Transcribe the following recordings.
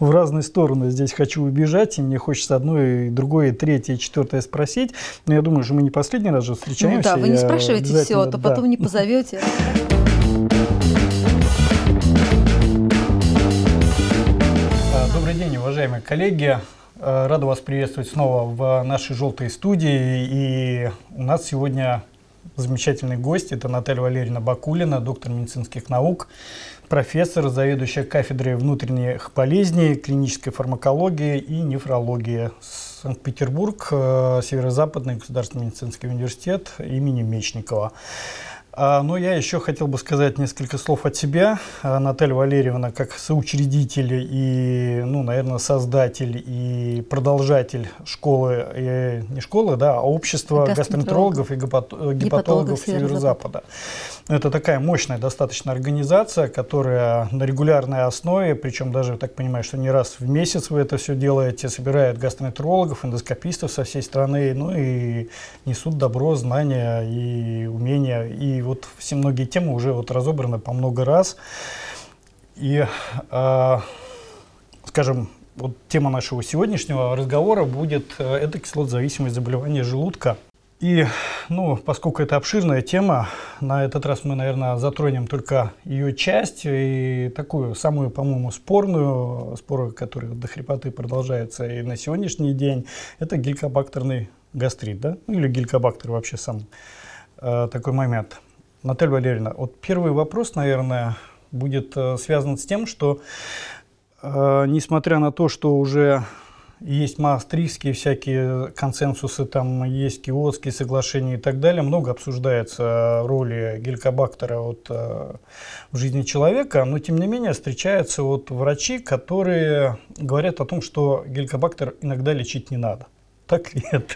в разные стороны здесь хочу убежать, и мне хочется одно, и другое, и третье, и четвертое спросить. Но я думаю, что мы не последний раз же встречаемся. Ну да, вы не спрашиваете все, а то да. потом не позовете. А, добрый день, уважаемые коллеги. А, рада вас приветствовать снова в нашей желтой студии. И у нас сегодня замечательный гость. Это Наталья Валерьевна Бакулина, доктор медицинских наук, профессор, заведующая кафедрой внутренних болезней, клинической фармакологии и нефрологии. Санкт-Петербург, э, Северо-Западный государственный медицинский университет имени Мечникова. А, но я еще хотел бы сказать несколько слов от себя. А, Наталья Валерьевна, как соучредитель и, ну, наверное, создатель и продолжатель школы, и, не школы, да, а общества гастроэнтерологов и гепатологов, гепатологов Северо-Запада. Это такая мощная достаточно организация, которая на регулярной основе, причем даже, так понимаю, что не раз в месяц вы это все делаете, собирает гастроэнтерологов, эндоскопистов со всей страны, ну и несут добро, знания и умения. И вот все многие темы уже вот разобраны по много раз. И, э, скажем, вот тема нашего сегодняшнего разговора будет э, это кислотозависимость заболевания желудка – и, ну, поскольку это обширная тема, на этот раз мы, наверное, затронем только ее часть и такую самую, по-моему, спорную, споры, которые до хрипоты продолжаются и на сегодняшний день, это гелькобактерный гастрит, да, ну, или гелькобактер вообще сам э, такой момент. Наталья Валерьевна, вот первый вопрос, наверное, будет э, связан с тем, что, э, несмотря на то, что уже есть маастрихтские всякие консенсусы, там есть киотские соглашения и так далее. Много обсуждается роли гелькобактера вот, э, в жизни человека, но тем не менее встречаются вот врачи, которые говорят о том, что гелькобактер иногда лечить не надо. Так ли это?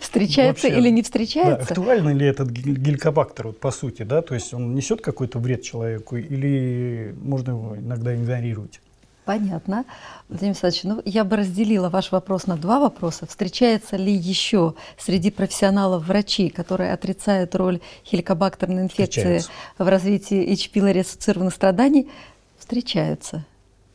Встречается Вообще, или не встречается? Да, актуально ли этот гелькобактер, вот, по сути, да? То есть он несет какой-то вред человеку или можно его иногда игнорировать? Понятно. Владимир Александрович, ну, я бы разделила ваш вопрос на два вопроса. Встречается ли еще среди профессионалов врачи, которые отрицают роль хеликобактерной инфекции в развитии H. pylori ассоциированных страданий? Встречаются.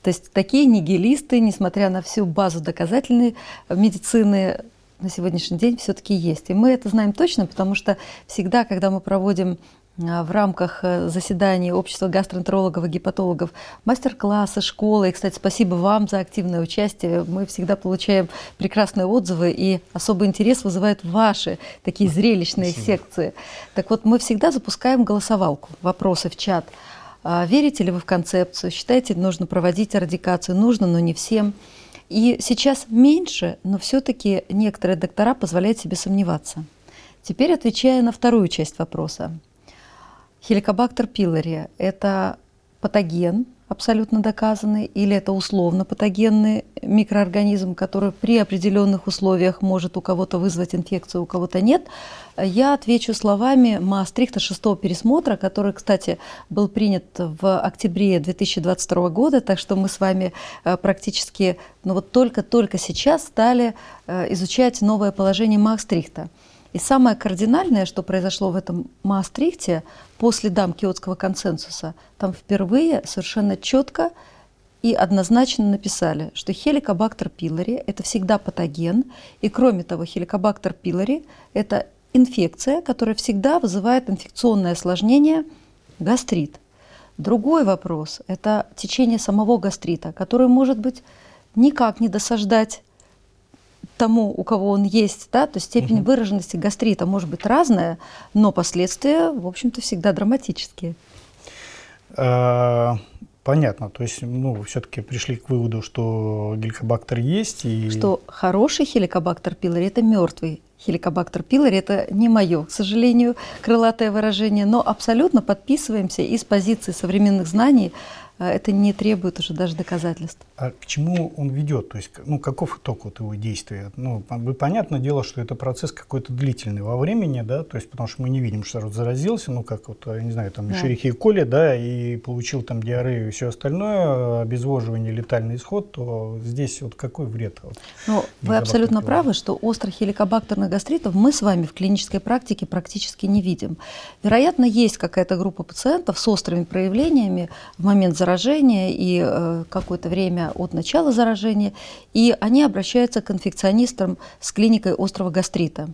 То есть такие нигилисты, несмотря на всю базу доказательной медицины, на сегодняшний день все-таки есть. И мы это знаем точно, потому что всегда, когда мы проводим а, в рамках э, заседаний общества гастроэнтерологов и гепатологов мастер-классы, школы. И, кстати, спасибо вам за активное участие. Мы всегда получаем прекрасные отзывы, и особый интерес вызывают ваши такие зрелищные спасибо. секции. Так вот, мы всегда запускаем голосовалку, вопросы в чат. А, верите ли вы в концепцию? Считаете, нужно проводить радикацию? Нужно, но не всем. И сейчас меньше, но все-таки некоторые доктора позволяют себе сомневаться. Теперь отвечая на вторую часть вопроса. Хеликобактер пилори – это патоген, абсолютно доказанный, или это условно патогенный микроорганизм, который при определенных условиях может у кого-то вызвать инфекцию, у кого-то нет, я отвечу словами Маастрихта шестого пересмотра, который, кстати, был принят в октябре 2022 года, так что мы с вами э, практически, ну вот только-только сейчас стали э, изучать новое положение Маастрихта. И самое кардинальное, что произошло в этом Маастрихте по следам Киотского консенсуса, там впервые совершенно четко и однозначно написали, что хеликобактер пилори – это всегда патоген, и кроме того, хеликобактер пилори – это инфекция, которая всегда вызывает инфекционное осложнение гастрит. Другой вопрос – это течение самого гастрита, которое может быть никак не досаждать тому, у кого он есть, да, то степень угу. выраженности гастрита может быть разная, но последствия, в общем-то, всегда драматические. А, понятно, то есть, ну, все-таки пришли к выводу, что геликобактер есть и что хороший хеликобактер пилори это мертвый хеликобактер пилори это не мое, к сожалению, крылатое выражение, но абсолютно подписываемся из позиции современных знаний это не требует уже даже доказательств. А к чему он ведет? То есть, ну, каков итог вот его действия? Ну, понятное дело, что это процесс какой-то длительный во времени, да, то есть, потому что мы не видим, что народ заразился, ну, как вот, я не знаю, там, да. Шерихи коли, да, и получил там диарею и все остальное, обезвоживание, летальный исход, то здесь вот какой вред? Вот, ну, вы абсолютно правы, что острых хеликобактерных гастритов мы с вами в клинической практике практически не видим. Вероятно, есть какая-то группа пациентов с острыми проявлениями в момент заражения, заражения и э, какое-то время от начала заражения, и они обращаются к инфекционистам с клиникой острого гастрита.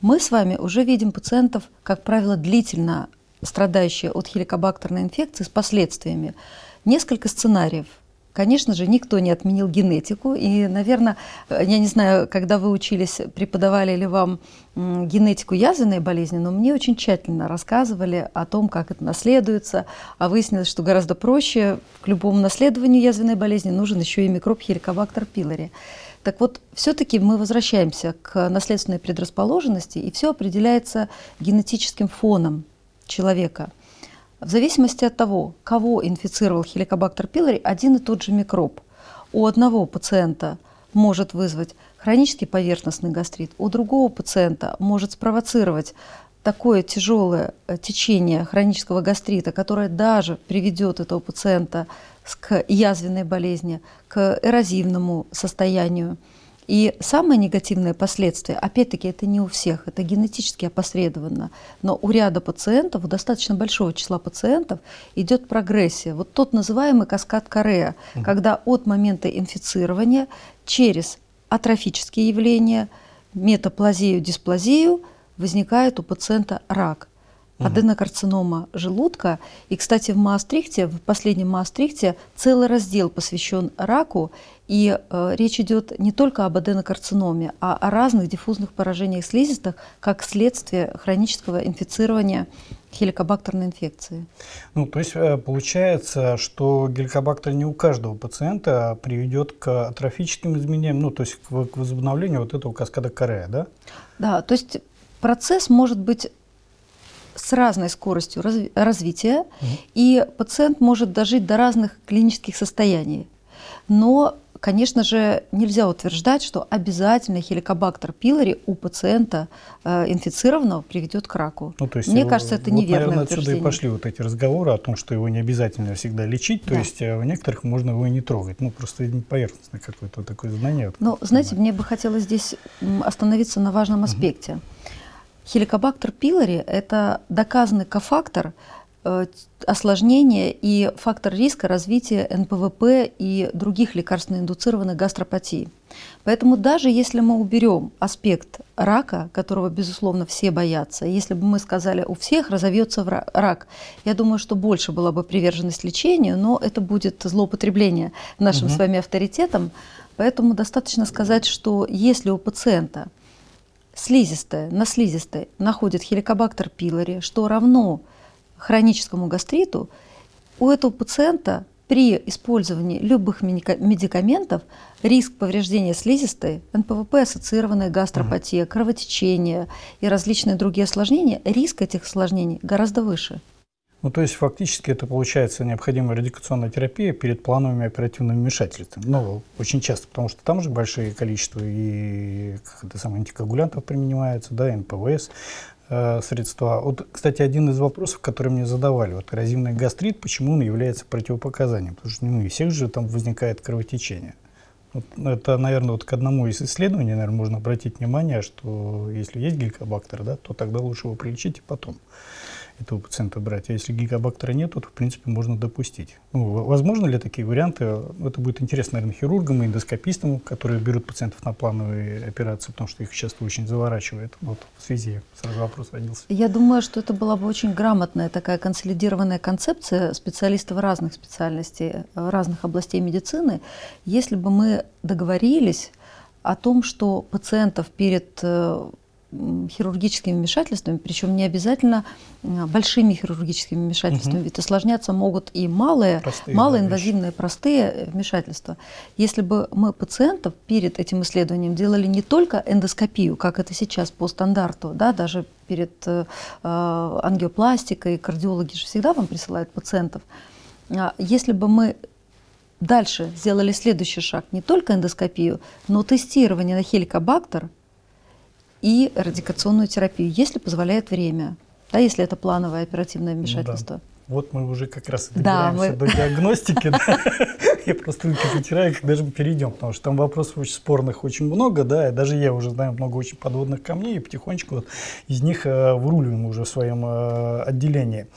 Мы с вами уже видим пациентов, как правило, длительно страдающие от хеликобактерной инфекции с последствиями. Несколько сценариев – Конечно же, никто не отменил генетику. И, наверное, я не знаю, когда вы учились, преподавали ли вам генетику язвенной болезни, но мне очень тщательно рассказывали о том, как это наследуется. А выяснилось, что гораздо проще к любому наследованию язвенной болезни нужен еще и микроб хеликобактер пилори. Так вот, все-таки мы возвращаемся к наследственной предрасположенности, и все определяется генетическим фоном человека – в зависимости от того, кого инфицировал хеликобактер пилори, один и тот же микроб. У одного пациента может вызвать хронический поверхностный гастрит, у другого пациента может спровоцировать такое тяжелое э, течение хронического гастрита, которое даже приведет этого пациента к язвенной болезни, к эрозивному состоянию, и самое негативное последствие, опять-таки, это не у всех, это генетически опосредованно, но у ряда пациентов, у достаточно большого числа пациентов идет прогрессия. Вот тот называемый каскад Корея, угу. когда от момента инфицирования через атрофические явления, метаплазию, дисплазию возникает у пациента рак аденокарцинома желудка. И, кстати, в Маастрихте, в последнем Маастрихте целый раздел посвящен раку, и э, речь идет не только об аденокарциноме, а о разных диффузных поражениях слизистых, как следствие хронического инфицирования хеликобактерной инфекции. Ну, то есть э, получается, что геликобактер не у каждого пациента приведет к атрофическим изменениям, ну, то есть к, к возобновлению вот этого каскада Корея, да? Да, то есть процесс может быть с разной скоростью разви развития, угу. и пациент может дожить до разных клинических состояний. Но, конечно же, нельзя утверждать, что обязательно хеликобактер пилори у пациента э, инфицированного приведет к раку. Ну, то есть Мне его, кажется, это вот, неверное наверное, утверждение. отсюда и пошли вот эти разговоры о том, что его не обязательно всегда лечить, то да. есть э, в некоторых можно его и не трогать. Ну, просто поверхностное какое-то такое знание. Ну, знаете, мне бы хотелось здесь остановиться на важном аспекте. Угу. Хеликобактер пилори – это доказанный кофактор э, осложнения и фактор риска развития НПВП и других лекарственно-индуцированных гастропатий. Поэтому даже если мы уберем аспект рака, которого, безусловно, все боятся, если бы мы сказали, у всех разовьется рак, я думаю, что больше была бы приверженность лечению, но это будет злоупотребление нашим угу. с вами авторитетом. Поэтому достаточно сказать, что если у пациента – слизистая, на слизистой находит хеликобактер пилори, что равно хроническому гастриту, у этого пациента при использовании любых медикаментов риск повреждения слизистой, НПВП-ассоциированная гастропатия, кровотечение и различные другие осложнения, риск этих осложнений гораздо выше. Ну, то есть фактически это получается необходимая радикационная терапия перед плановыми оперативными вмешательствами. Ну, очень часто, потому что там же большое количество и как это самое, антикоагулянтов применяется, да, НПВС э, средства. Вот, кстати, один из вопросов, который мне задавали, вот эрозивный гастрит, почему он является противопоказанием? Потому что ну, у всех же там возникает кровотечение. Вот это, наверное, вот к одному из исследований, наверное, можно обратить внимание, что если есть геликобактер, да, то тогда лучше его прилечить и потом этого пациента брать. А если гигабактера нет, то, в принципе, можно допустить. Ну, возможно ли такие варианты? Это будет интересно, наверное, хирургам и эндоскопистам, которые берут пациентов на плановые операции, потому что их часто очень заворачивает. Вот в связи сразу вопрос родился. Я думаю, что это была бы очень грамотная такая консолидированная концепция специалистов разных специальностей, разных областей медицины, если бы мы договорились о том, что пациентов перед э, хирургическими вмешательствами, причем не обязательно большими хирургическими вмешательствами, угу. ведь осложняться могут и малые, простые, малоинвазивные, да, простые вмешательства. Если бы мы пациентов перед этим исследованием делали не только эндоскопию, как это сейчас по стандарту, да, даже перед э, ангиопластикой, кардиологи же всегда вам присылают пациентов, а если бы мы дальше сделали следующий шаг, не только эндоскопию, но тестирование на хеликобактер – и радикационную терапию, если позволяет время, да, если это плановое оперативное вмешательство. Ну, да. Вот мы уже как раз добираемся да, мы... до диагностики. Я просто руки потираю, когда же мы перейдем, потому что там вопросов очень спорных очень много, да, и даже я уже знаю много очень подводных камней, и потихонечку из них э, выруливаем уже в своем э, отделении.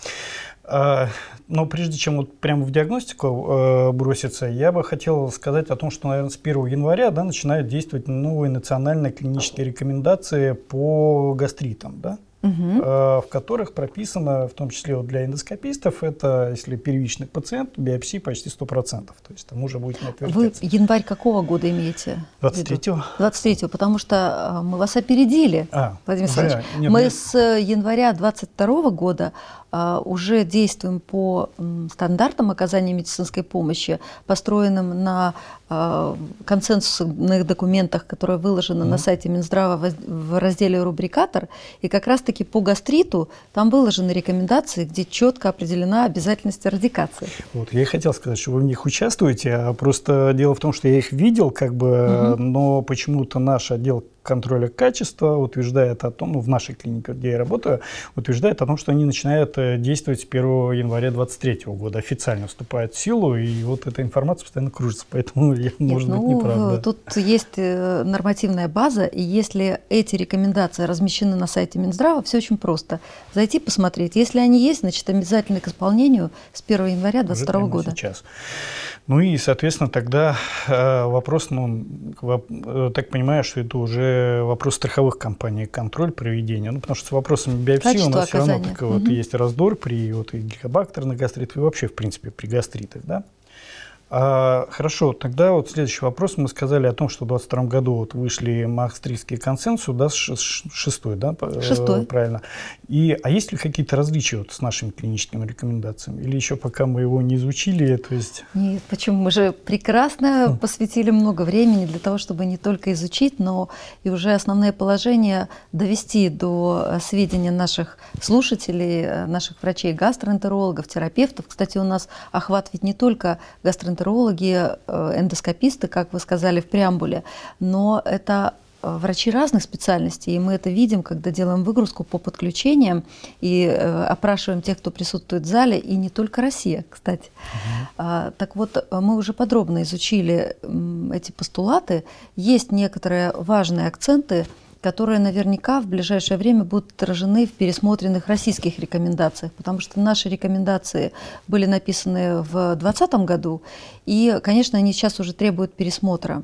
А, но прежде чем вот прямо в диагностику э, броситься, я бы хотел сказать о том, что, наверное, с 1 января да, начинают действовать новые национальные клинические рекомендации по гастритам. Да? Э, в которых прописано, в том числе вот для эндоскопистов, это если первичный пациент, биопсии почти 100%. То есть там уже будет не Вы январь какого года имеете? в виду? 23-го? 23-го, потому что а, мы вас опередили. А, Владимир. Александрович, Нет, мы нет. с января 22 года а, уже действуем по стандартам оказания медицинской помощи, построенным на а, консенсусных документах, которые выложены на Мгм. сайте Минздрава в разделе «Рубрикатор». И как раз-таки по гастриту там выложены рекомендации, где четко определена обязательность радикации. Вот, я и хотел сказать, что вы в них участвуете, а просто дело в том, что я их видел, как бы, но почему-то наш отдел контроля качества утверждает о том, ну, в нашей клинике, где я работаю, утверждает о том, что они начинают э, действовать с 1 января 2023 года, официально вступают в силу, и вот эта информация постоянно кружится, поэтому я, Нет, может быть, ну, неправда. Тут есть э, нормативная база, и если эти рекомендации размещены на сайте Минздрава, все очень просто. Зайти посмотреть. Если они есть, значит, обязательно к исполнению с 1 января Уже 2022 прямо года. Сейчас. Ну и, соответственно, тогда э, вопрос, ну, так понимаю, что это уже вопрос страховых компаний, контроль проведения. Ну, потому что с вопросами биопсии у нас все равно оказания. так, вот, Мгм. есть раздор при вот, и геликобактерных гастритах, и вообще, в принципе, при гастритах, да? А, хорошо, тогда вот следующий вопрос. Мы сказали о том, что в 2022 году вот вышли Маастрихтские консенсус, да, шестой, да, э, Шестой. правильно. И, а есть ли какие-то различия вот с нашими клиническими рекомендациями? Или еще пока мы его не изучили, то есть... Нет, почему? Мы же прекрасно посвятили много времени для того, чтобы не только изучить, но и уже основные положения довести до э, сведения наших слушателей, э, наших врачей-гастроэнтерологов, терапевтов. Кстати, у нас охват ведь не только гастроэнтерологи, э, эндоскописты, как вы сказали в преамбуле, но это э, врачи разных специальностей, и мы это видим, когда делаем выгрузку по подключениям и э, опрашиваем тех, кто присутствует в зале, и не только Россия, кстати. А, так вот, мы уже подробно изучили эти постулаты. Есть некоторые важные акценты, которые наверняка в ближайшее время будут отражены в пересмотренных российских рекомендациях, потому что наши рекомендации были написаны в 2020 году, и, конечно, они сейчас уже требуют пересмотра,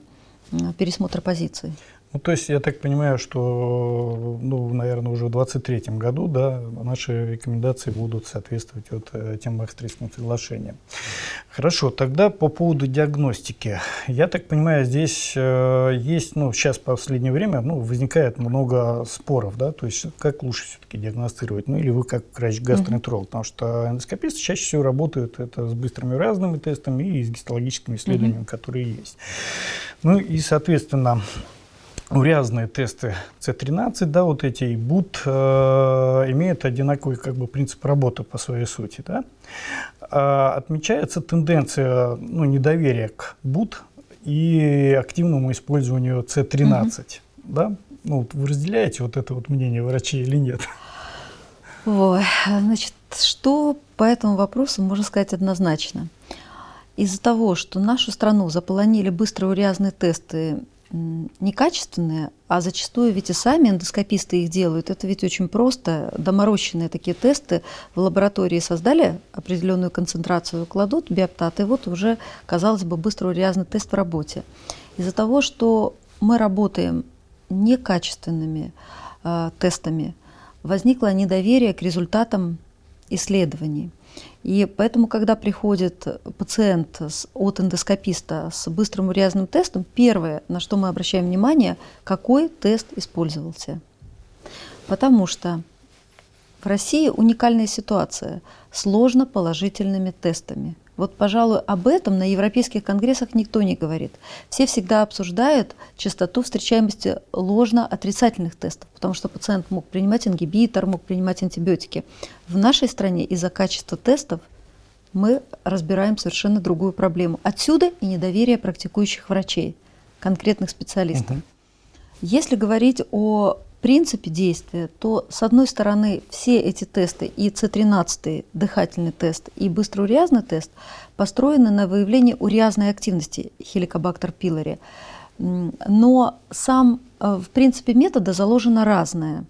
м, пересмотра позиций. Ну, то есть я так понимаю, что, ну, наверное, уже в 2023 году, да, наши рекомендации будут соответствовать вот э, тем Махстрийским соглашениям. Хорошо, тогда по поводу диагностики. Я так понимаю, здесь э, есть, ну, сейчас в последнее время, ну, возникает много споров, да, то есть как лучше все-таки диагностировать, ну, или вы как врач-гастроэнтеролог, потому что эндоскописты чаще всего работают это с быстрыми разными тестами и с гистологическими исследованиями, которые есть. Ну, и, соответственно, Урязные тесты C13, да, вот эти и БУТ э, имеют одинаковый как бы принцип работы по своей сути, да. А, отмечается тенденция, ну, недоверия к БУТ и активному использованию C13, да. Ну, вот вы разделяете вот это вот мнение врачей или нет? Ой, значит, что по этому вопросу можно сказать однозначно? Из-за того, что нашу страну заполонили быстроурязные тесты некачественные, а зачастую ведь и сами эндоскописты их делают, это ведь очень просто, доморощенные такие тесты в лаборатории создали определенную концентрацию, кладут биоптат, и вот уже, казалось бы, быстроурязный тест в работе. Из-за того, что мы работаем некачественными э, тестами, возникло недоверие к результатам исследований. И поэтому, когда приходит пациент от эндоскописта с быстрым урязанным тестом, первое, на что мы обращаем внимание, какой тест использовался. Потому что в России уникальная ситуация с ложноположительными тестами. Вот, пожалуй, об этом на европейских конгрессах никто не говорит. Все всегда обсуждают частоту встречаемости ложно-отрицательных тестов, потому что пациент мог принимать ингибитор, мог принимать антибиотики. В нашей стране из-за качества тестов мы разбираем совершенно другую проблему. Отсюда и недоверие практикующих врачей, конкретных специалистов. Мгм. Если говорить о принципе действия, то, с одной стороны, все эти тесты, и С13, дыхательный тест, и быстроурязный тест, построены на выявлении урязной активности хеликобактер пилори. Но сам, э, в принципе, метода заложена разная.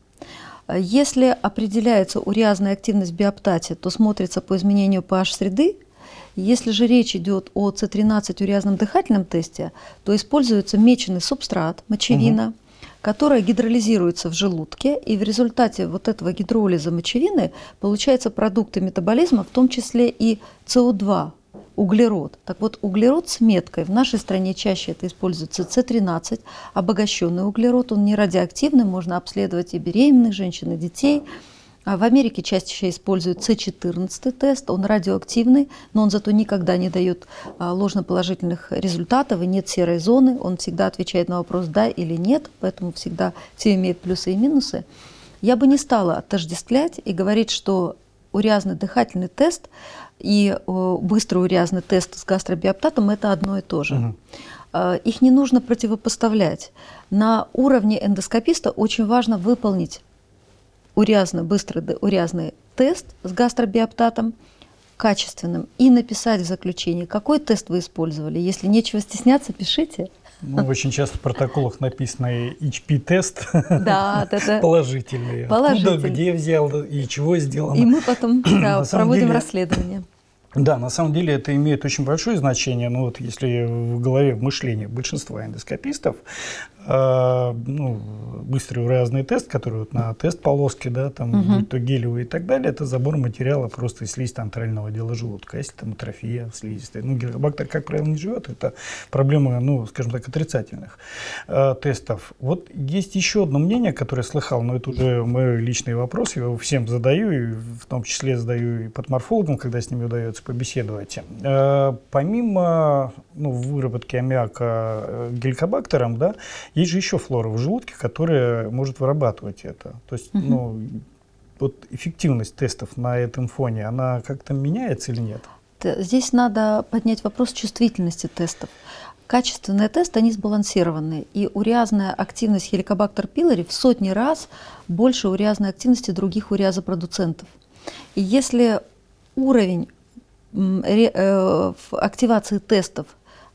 Если определяется уреазная активность в биоптате, то смотрится по изменению pH среды. Если же речь идет о С13 уреазном дыхательном тесте, то используется меченый субстрат, мочевина, угу. Которая гидролизируется в желудке, и в результате вот этого гидролиза мочевины получаются продукты метаболизма, в том числе и СО2, углерод. Так вот, углерод с меткой в нашей стране чаще это используется С13, обогащенный углерод, он не радиоактивный, можно обследовать и беременных женщин, и детей. А в Америке чаще используют С14 тест, он радиоактивный, но он зато никогда не дает а, ложноположительных результатов и нет серой зоны, он всегда отвечает на вопрос «да» или «нет», поэтому всегда все имеют плюсы и минусы. Я бы не стала отождествлять и говорить, что урязный дыхательный тест и быстрый урязный тест с гастробиоптатом – это одно и то же. Угу. Их не нужно противопоставлять. На уровне эндоскописта очень важно выполнить урязный, быстрый урязный тест с гастробиоптатом качественным и написать в заключении, какой тест вы использовали. Если нечего стесняться, пишите. Ну, очень часто в протоколах написано HP-тест да, да, положительный. Положительный. Откуда, где взял и чего сделал. И мы потом да, проводим деле, расследование. Да, на самом деле это имеет очень большое значение. Ну вот если в голове, в мышлении большинства эндоскопистов э, ну, быстрый уразный тест, который вот на тест полоски, да, там, угу. будь то гелевый и так далее, это забор материала просто из слизистой антрального отдела желудка. Если там атрофия слизистой, ну, гелобактер, как правило, не живет, это проблема, ну, скажем так, отрицательных э, тестов. Вот есть еще одно мнение, которое я слыхал, но это уже мой личный вопрос, я его всем задаю, и в том числе задаю и под морфологом, когда с ними удается побеседовать. Э, помимо ну, выработки аммиака э, гелькобактером, да, есть же еще флора в желудке, которая может вырабатывать это. То есть, угу. ну, вот эффективность тестов на этом фоне, она как-то меняется или нет? Здесь надо поднять вопрос чувствительности тестов. Качественные тесты, они сбалансированы. И уреазная активность хеликобактер пилори в сотни раз больше уреазной активности других уреазопродуцентов. И если уровень э, активации тестов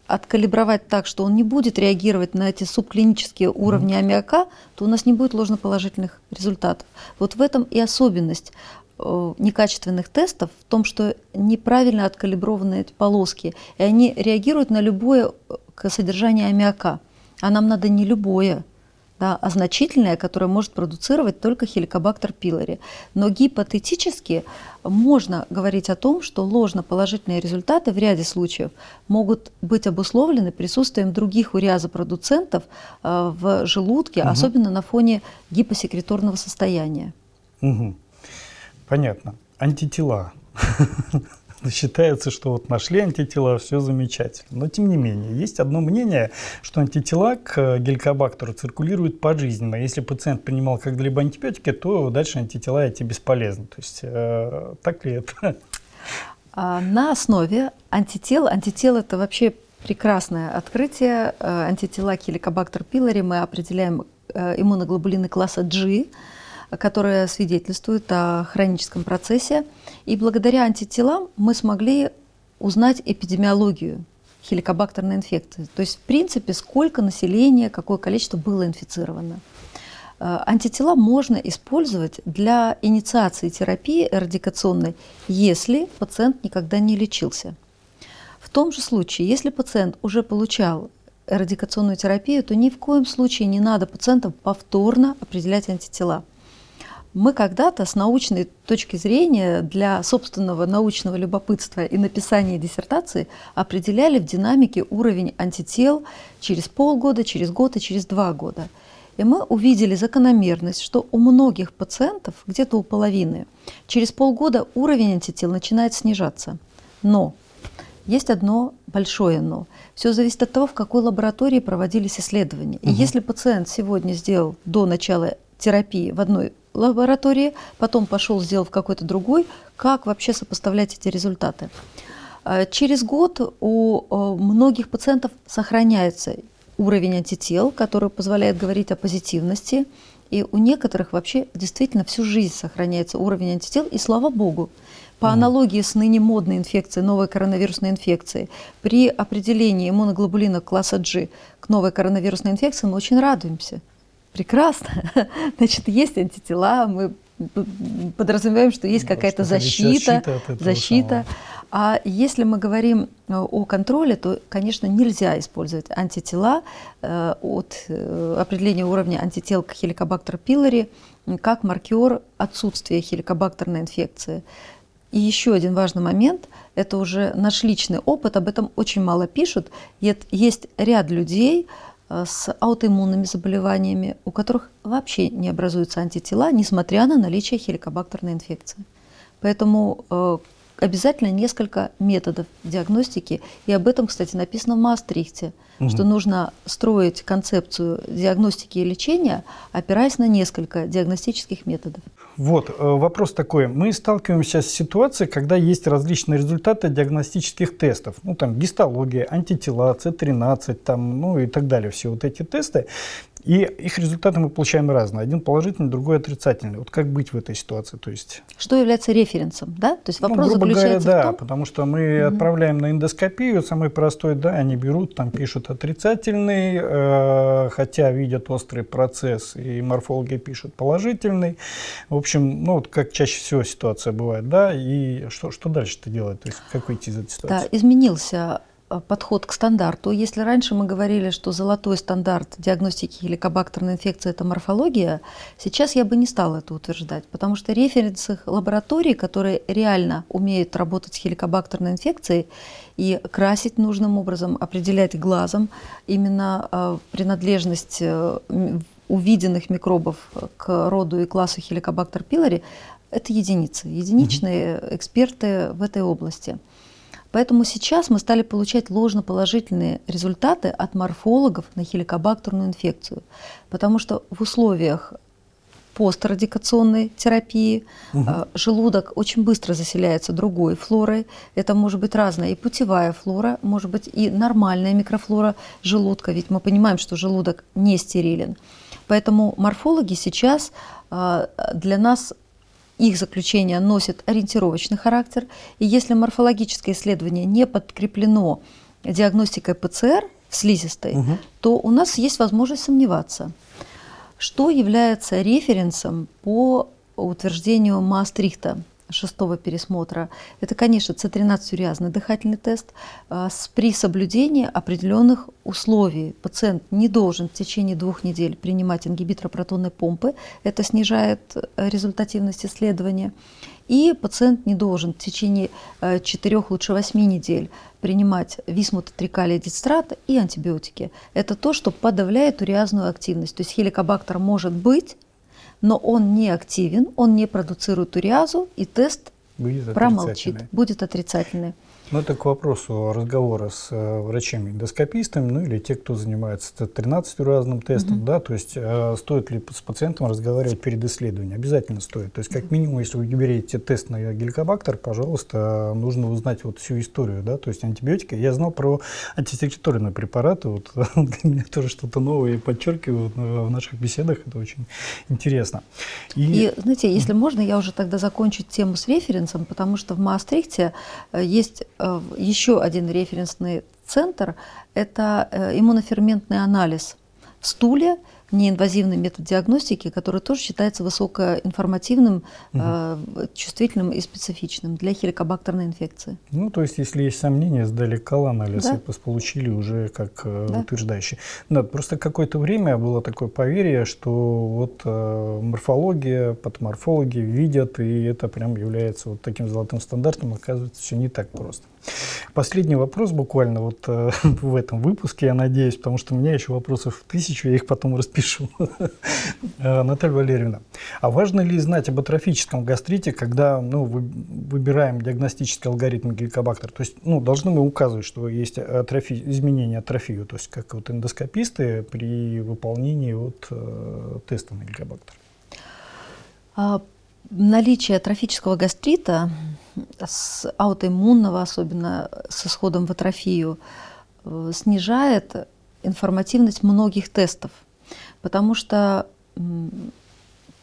откалибровать так, что он не будет реагировать на эти субклинические уровни аммиака, то у нас не будет ложноположительных результатов. Вот в этом и особенность э, некачественных тестов в том, что неправильно откалиброваны эти полоски, и они реагируют на любое э, содержание аммиака. А нам надо не любое, да, а значительное, которое может продуцировать только хеликобактер пилори. Но гипотетически можно говорить о том, что ложноположительные результаты в ряде случаев могут быть обусловлены присутствием других уреазопродуцентов э, в желудке, угу. особенно на фоне гипосекреторного состояния. Угу. Понятно. Антитела. считается, что вот нашли антитела, все замечательно. Но тем не менее, есть одно мнение, что антитела к гелькобактеру циркулируют пожизненно. Если пациент принимал когда-либо антибиотики, то дальше антитела эти бесполезны. То есть э, так ли это? А, на основе антител, антител это вообще прекрасное открытие. Э, антитела к хеликобактер пилори мы определяем э, иммуноглобулины класса G, которые свидетельствуют о хроническом процессе. И благодаря антителам мы смогли узнать эпидемиологию хеликобактерной инфекции. То есть, в принципе, сколько населения, какое количество было инфицировано. Э, антитела можно использовать для инициации терапии эрадикационной, если пациент никогда не лечился. В том же случае, если пациент уже получал эрадикационную терапию, то ни в коем случае не надо пациентам повторно определять антитела. Мы когда-то с научной точки зрения для собственного научного любопытства и написания диссертации определяли в динамике уровень антител через полгода, через год и через два года. И мы увидели закономерность, что у многих пациентов, где-то у половины, через полгода уровень антител начинает снижаться. Но есть одно большое но. Все зависит от того, в какой лаборатории проводились исследования. Угу. И если пациент сегодня сделал до начала терапии в одной лаборатории, потом пошел, сделал в какой-то другой, как вообще сопоставлять эти результаты. А, через год у э, многих пациентов сохраняется уровень антител, который позволяет говорить о позитивности, и у некоторых вообще действительно всю жизнь сохраняется уровень антител, и слава богу. По аналогии с ныне модной инфекцией, новой коронавирусной инфекцией, при определении иммуноглобулина класса G к новой коронавирусной инфекции мы очень радуемся Прекрасно. Значит, есть антитела, мы подразумеваем, что есть какая-то защита, защита, защита. А если мы говорим э, о контроле, то, конечно, нельзя использовать антитела э, от э, определения уровня антител к хеликобактер пилори как маркер отсутствия хеликобактерной инфекции. И еще один важный момент – это уже наш личный опыт, об этом очень мало пишут. Есть ряд людей, с аутоиммунными заболеваниями, у которых вообще не образуются антитела, несмотря на наличие хеликобактерной инфекции. Поэтому обязательно несколько методов диагностики. И об этом, кстати, написано в Маастрихте, угу. что нужно строить концепцию диагностики и лечения, опираясь на несколько диагностических методов. Вот, э, вопрос такой. Мы сталкиваемся с ситуацией, когда есть различные результаты диагностических тестов. Ну, там, гистология, антитела, С13, там, ну и так далее. Все вот эти тесты. И их результаты мы получаем разные. Один положительный, другой отрицательный. Вот как быть в этой ситуации? То есть... Что является референсом? Да? То есть вопрос ну, грубо заключается говоря, в том... да, потому что мы угу. отправляем на эндоскопию, самый простой, да, они берут, там пишут отрицательный, э, хотя видят острый процесс, и морфологи пишут положительный. В общем, ну вот как чаще всего ситуация бывает, да, и что, что дальше-то делать? То есть как выйти из этой ситуации? Да, изменился подход к стандарту. Если раньше мы говорили, что золотой стандарт диагностики хеликобактерной инфекции – это морфология, сейчас я бы не стала это утверждать, потому что референсы лабораторий, которые реально умеют работать с хеликобактерной инфекцией и красить нужным образом, определять глазом именно э, принадлежность э, увиденных микробов к роду и классу хеликобактер пилори, это единицы, единичные эксперты в этой области – Поэтому сейчас мы стали получать ложноположительные результаты от морфологов на хеликобактерную инфекцию. Потому что в условиях пострадикационной терапии. Угу. Желудок очень быстро заселяется другой флорой. Это может быть разная и путевая флора, может быть и нормальная микрофлора желудка, ведь мы понимаем, что желудок не стерилен. Поэтому морфологи сейчас а, для нас их заключение носит ориентировочный характер, и если морфологическое исследование не подкреплено диагностикой ПЦР в слизистой, угу. то у нас есть возможность сомневаться. Что является референсом по утверждению Маастрихта? Шестого пересмотра, это, конечно, С13-уриазный дыхательный тест а, при соблюдении определенных условий. Пациент не должен в течение двух недель принимать ингибитор протонной помпы, это снижает э, результативность исследования. И пациент не должен в течение э, четырех, лучше восьми недель принимать висмутотрикалия дистрата и антибиотики. Это то, что подавляет уриазную активность. То есть хеликобактер может быть, но он не активен, он не продуцирует уриазу, и тест будет промолчит, будет отрицательный. Ну, это к вопросу разговора с э, врачами-эндоскопистами, ну или те, кто занимается 13 разным тестом, угу. да, то есть э, стоит ли с пациентом разговаривать перед исследованием? Обязательно стоит. То есть, как минимум, если вы берете тест на геликобактер, пожалуйста, нужно узнать вот всю историю, да, то есть антибиотики. Я знал про антисекреторные препараты, вот для меня тоже что-то новое и подчеркиваю в наших беседах, это очень интересно. И, и знаете, если можно, я уже тогда закончу тему с референсом, потому что в Маастрихте э, есть Э, еще один референсный центр – это э, иммуноферментный анализ в стуле – неинвазивный метод диагностики, который тоже считается высокоинформативным, угу. э, чувствительным и специфичным для хеликобактерной инфекции. Ну, то есть, если есть сомнения, сдали кал-анализ да. и получили уже как э, да. утверждающий. Да, просто какое-то время было такое поверье, что вот э, морфология, патоморфологи видят, и это прям является вот таким золотым стандартом, оказывается, все не так просто. Последний вопрос буквально вот э, в этом выпуске, я надеюсь, потому что у меня еще вопросов тысячу, я их потом распределю пишу. Э, Наталья Валерьевна, а важно ли знать об атрофическом гастрите, когда ну, выбираем диагностический алгоритм геликобактер? То есть ну, должны мы указывать, что есть атрофи, изменение атрофию, то есть как вот эндоскописты при выполнении вот, э, теста на геликобактер? Наличие атрофического гастрита, с аутоиммунного, особенно с исходом в атрофию, э, снижает информативность многих тестов – потому что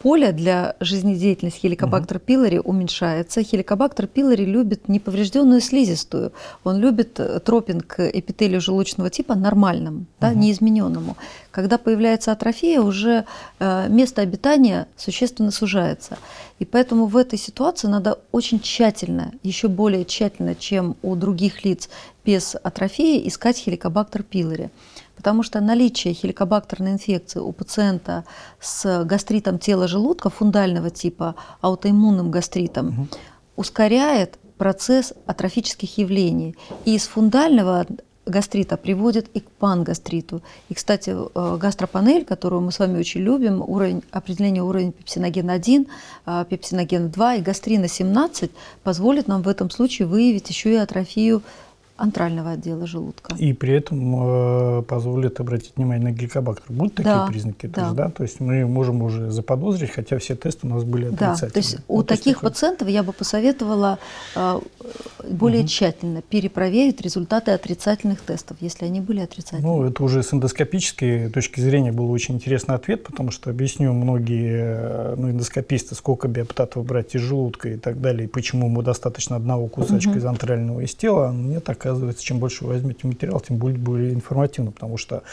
поле для жизнедеятельности хеликобактер пилори уменьшается. Хеликобактер пилори любит неповрежденную слизистую. Он любит э, тропинг эпителию желудочного типа нормальным, да, Мгм. неизмененному. Когда появляется атрофия, уже э, место обитания существенно сужается. И поэтому в этой ситуации надо очень тщательно, еще более тщательно, чем у других лиц без атрофии, искать хеликобактер пилори. Потому что наличие хеликобактерной инфекции у пациента с гастритом тела желудка фундального типа, аутоиммунным гастритом, Мгм. ускоряет процесс атрофических явлений. И из фундального гастрита приводит и к пангастриту. И, кстати, э, гастропанель, которую мы с вами очень любим, уровень, определение уровня пепсиногена 1, э, пепсиногена 2 и гастрина 17 позволит нам в этом случае выявить еще и атрофию антрального отдела желудка. И при этом э, позволит обратить внимание на гликобактер. Будут такие Да, признаки? да. тоже, да? То есть мы можем уже заподозрить, хотя все тесты у нас были Да, отрицательные. то есть у то есть таких такое- пациентов я бы посоветовала э, более Мгм. тщательно перепроверить результаты отрицательных тестов, если они были отрицательные. Ну, это уже с эндоскопической точки зрения был очень интересный ответ, потому что объясню многие э, ну, эндоскописты, сколько биоптатов брать из желудка и так далее, и почему ему достаточно одного кусочка Мгм. из антрального из тела. Нет, оказывается, чем больше вы возьмете материал, тем будет более информативно, потому что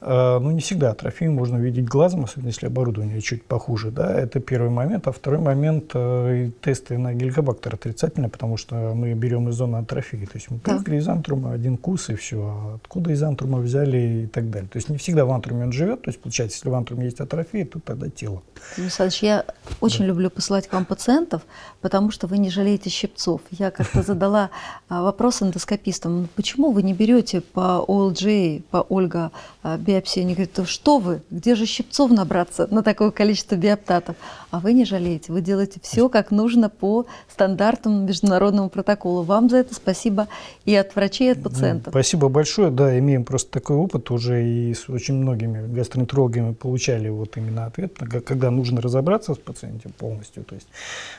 э, ну, не всегда атрофию можно увидеть глазом, особенно если оборудование чуть похуже. Да? Это первый момент. А второй момент, э, тесты на геликобактер отрицательные, потому что мы берем из зоны атрофии. То есть мы Да. привыкли из антрума один кус и все. А откуда из антрума взяли и так далее. То есть не всегда в антруме он живет. То есть получается, если в антруме есть атрофия, то тогда тело. Александрович, я очень люблю посылать к вам пациентов, потому что вы не жалеете щипцов. Я как-то задала а, вопрос эндоскопистам, «Ну, почему вы не берете по OLJ, по Ольга а, биопсии? Они говорят, «Да что вы, где же щипцов набраться на такое количество биоптатов? А вы не жалеете, вы делаете все как нужно по стандартам международному протоколу. Вам за это спасибо и от врачей, и от пациентов. Спасибо большое. Да, имеем просто такой опыт уже и с очень многими гастроэнтерологами получали вот именно ответ, когда нужно разобраться с пациентом полностью. То есть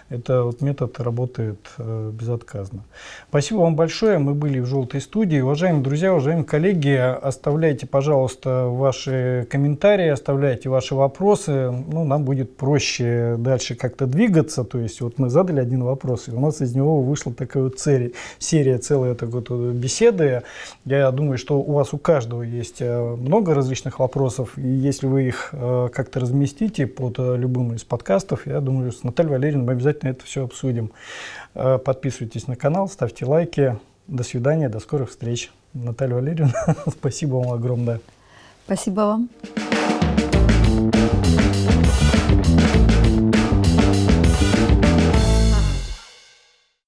это вот метод работает э, безотказно. Спасибо вам большое. Мы были в желтой студии. Уважаемые друзья, уважаемые коллеги, оставляйте, пожалуйста, ваши комментарии, оставляйте ваши вопросы. Ну, нам будет проще дальше как-то двигаться. То есть вот мы задали один вопрос, и у нас из него вышла такая вот серия, серия целая такой вот беседы. Я думаю, что у вас у каждого есть э, много различных вопросов, и если вы их э, как-то разместите под э, любым из подкастов, я думаю, с Натальей Валерьевной мы обязательно это все обсудим. Э, Подписывайтесь на канал, ставьте лайки. До свидания, до скорых встреч. Наталья Валерьевна, спасибо вам огромное. Спасибо вам.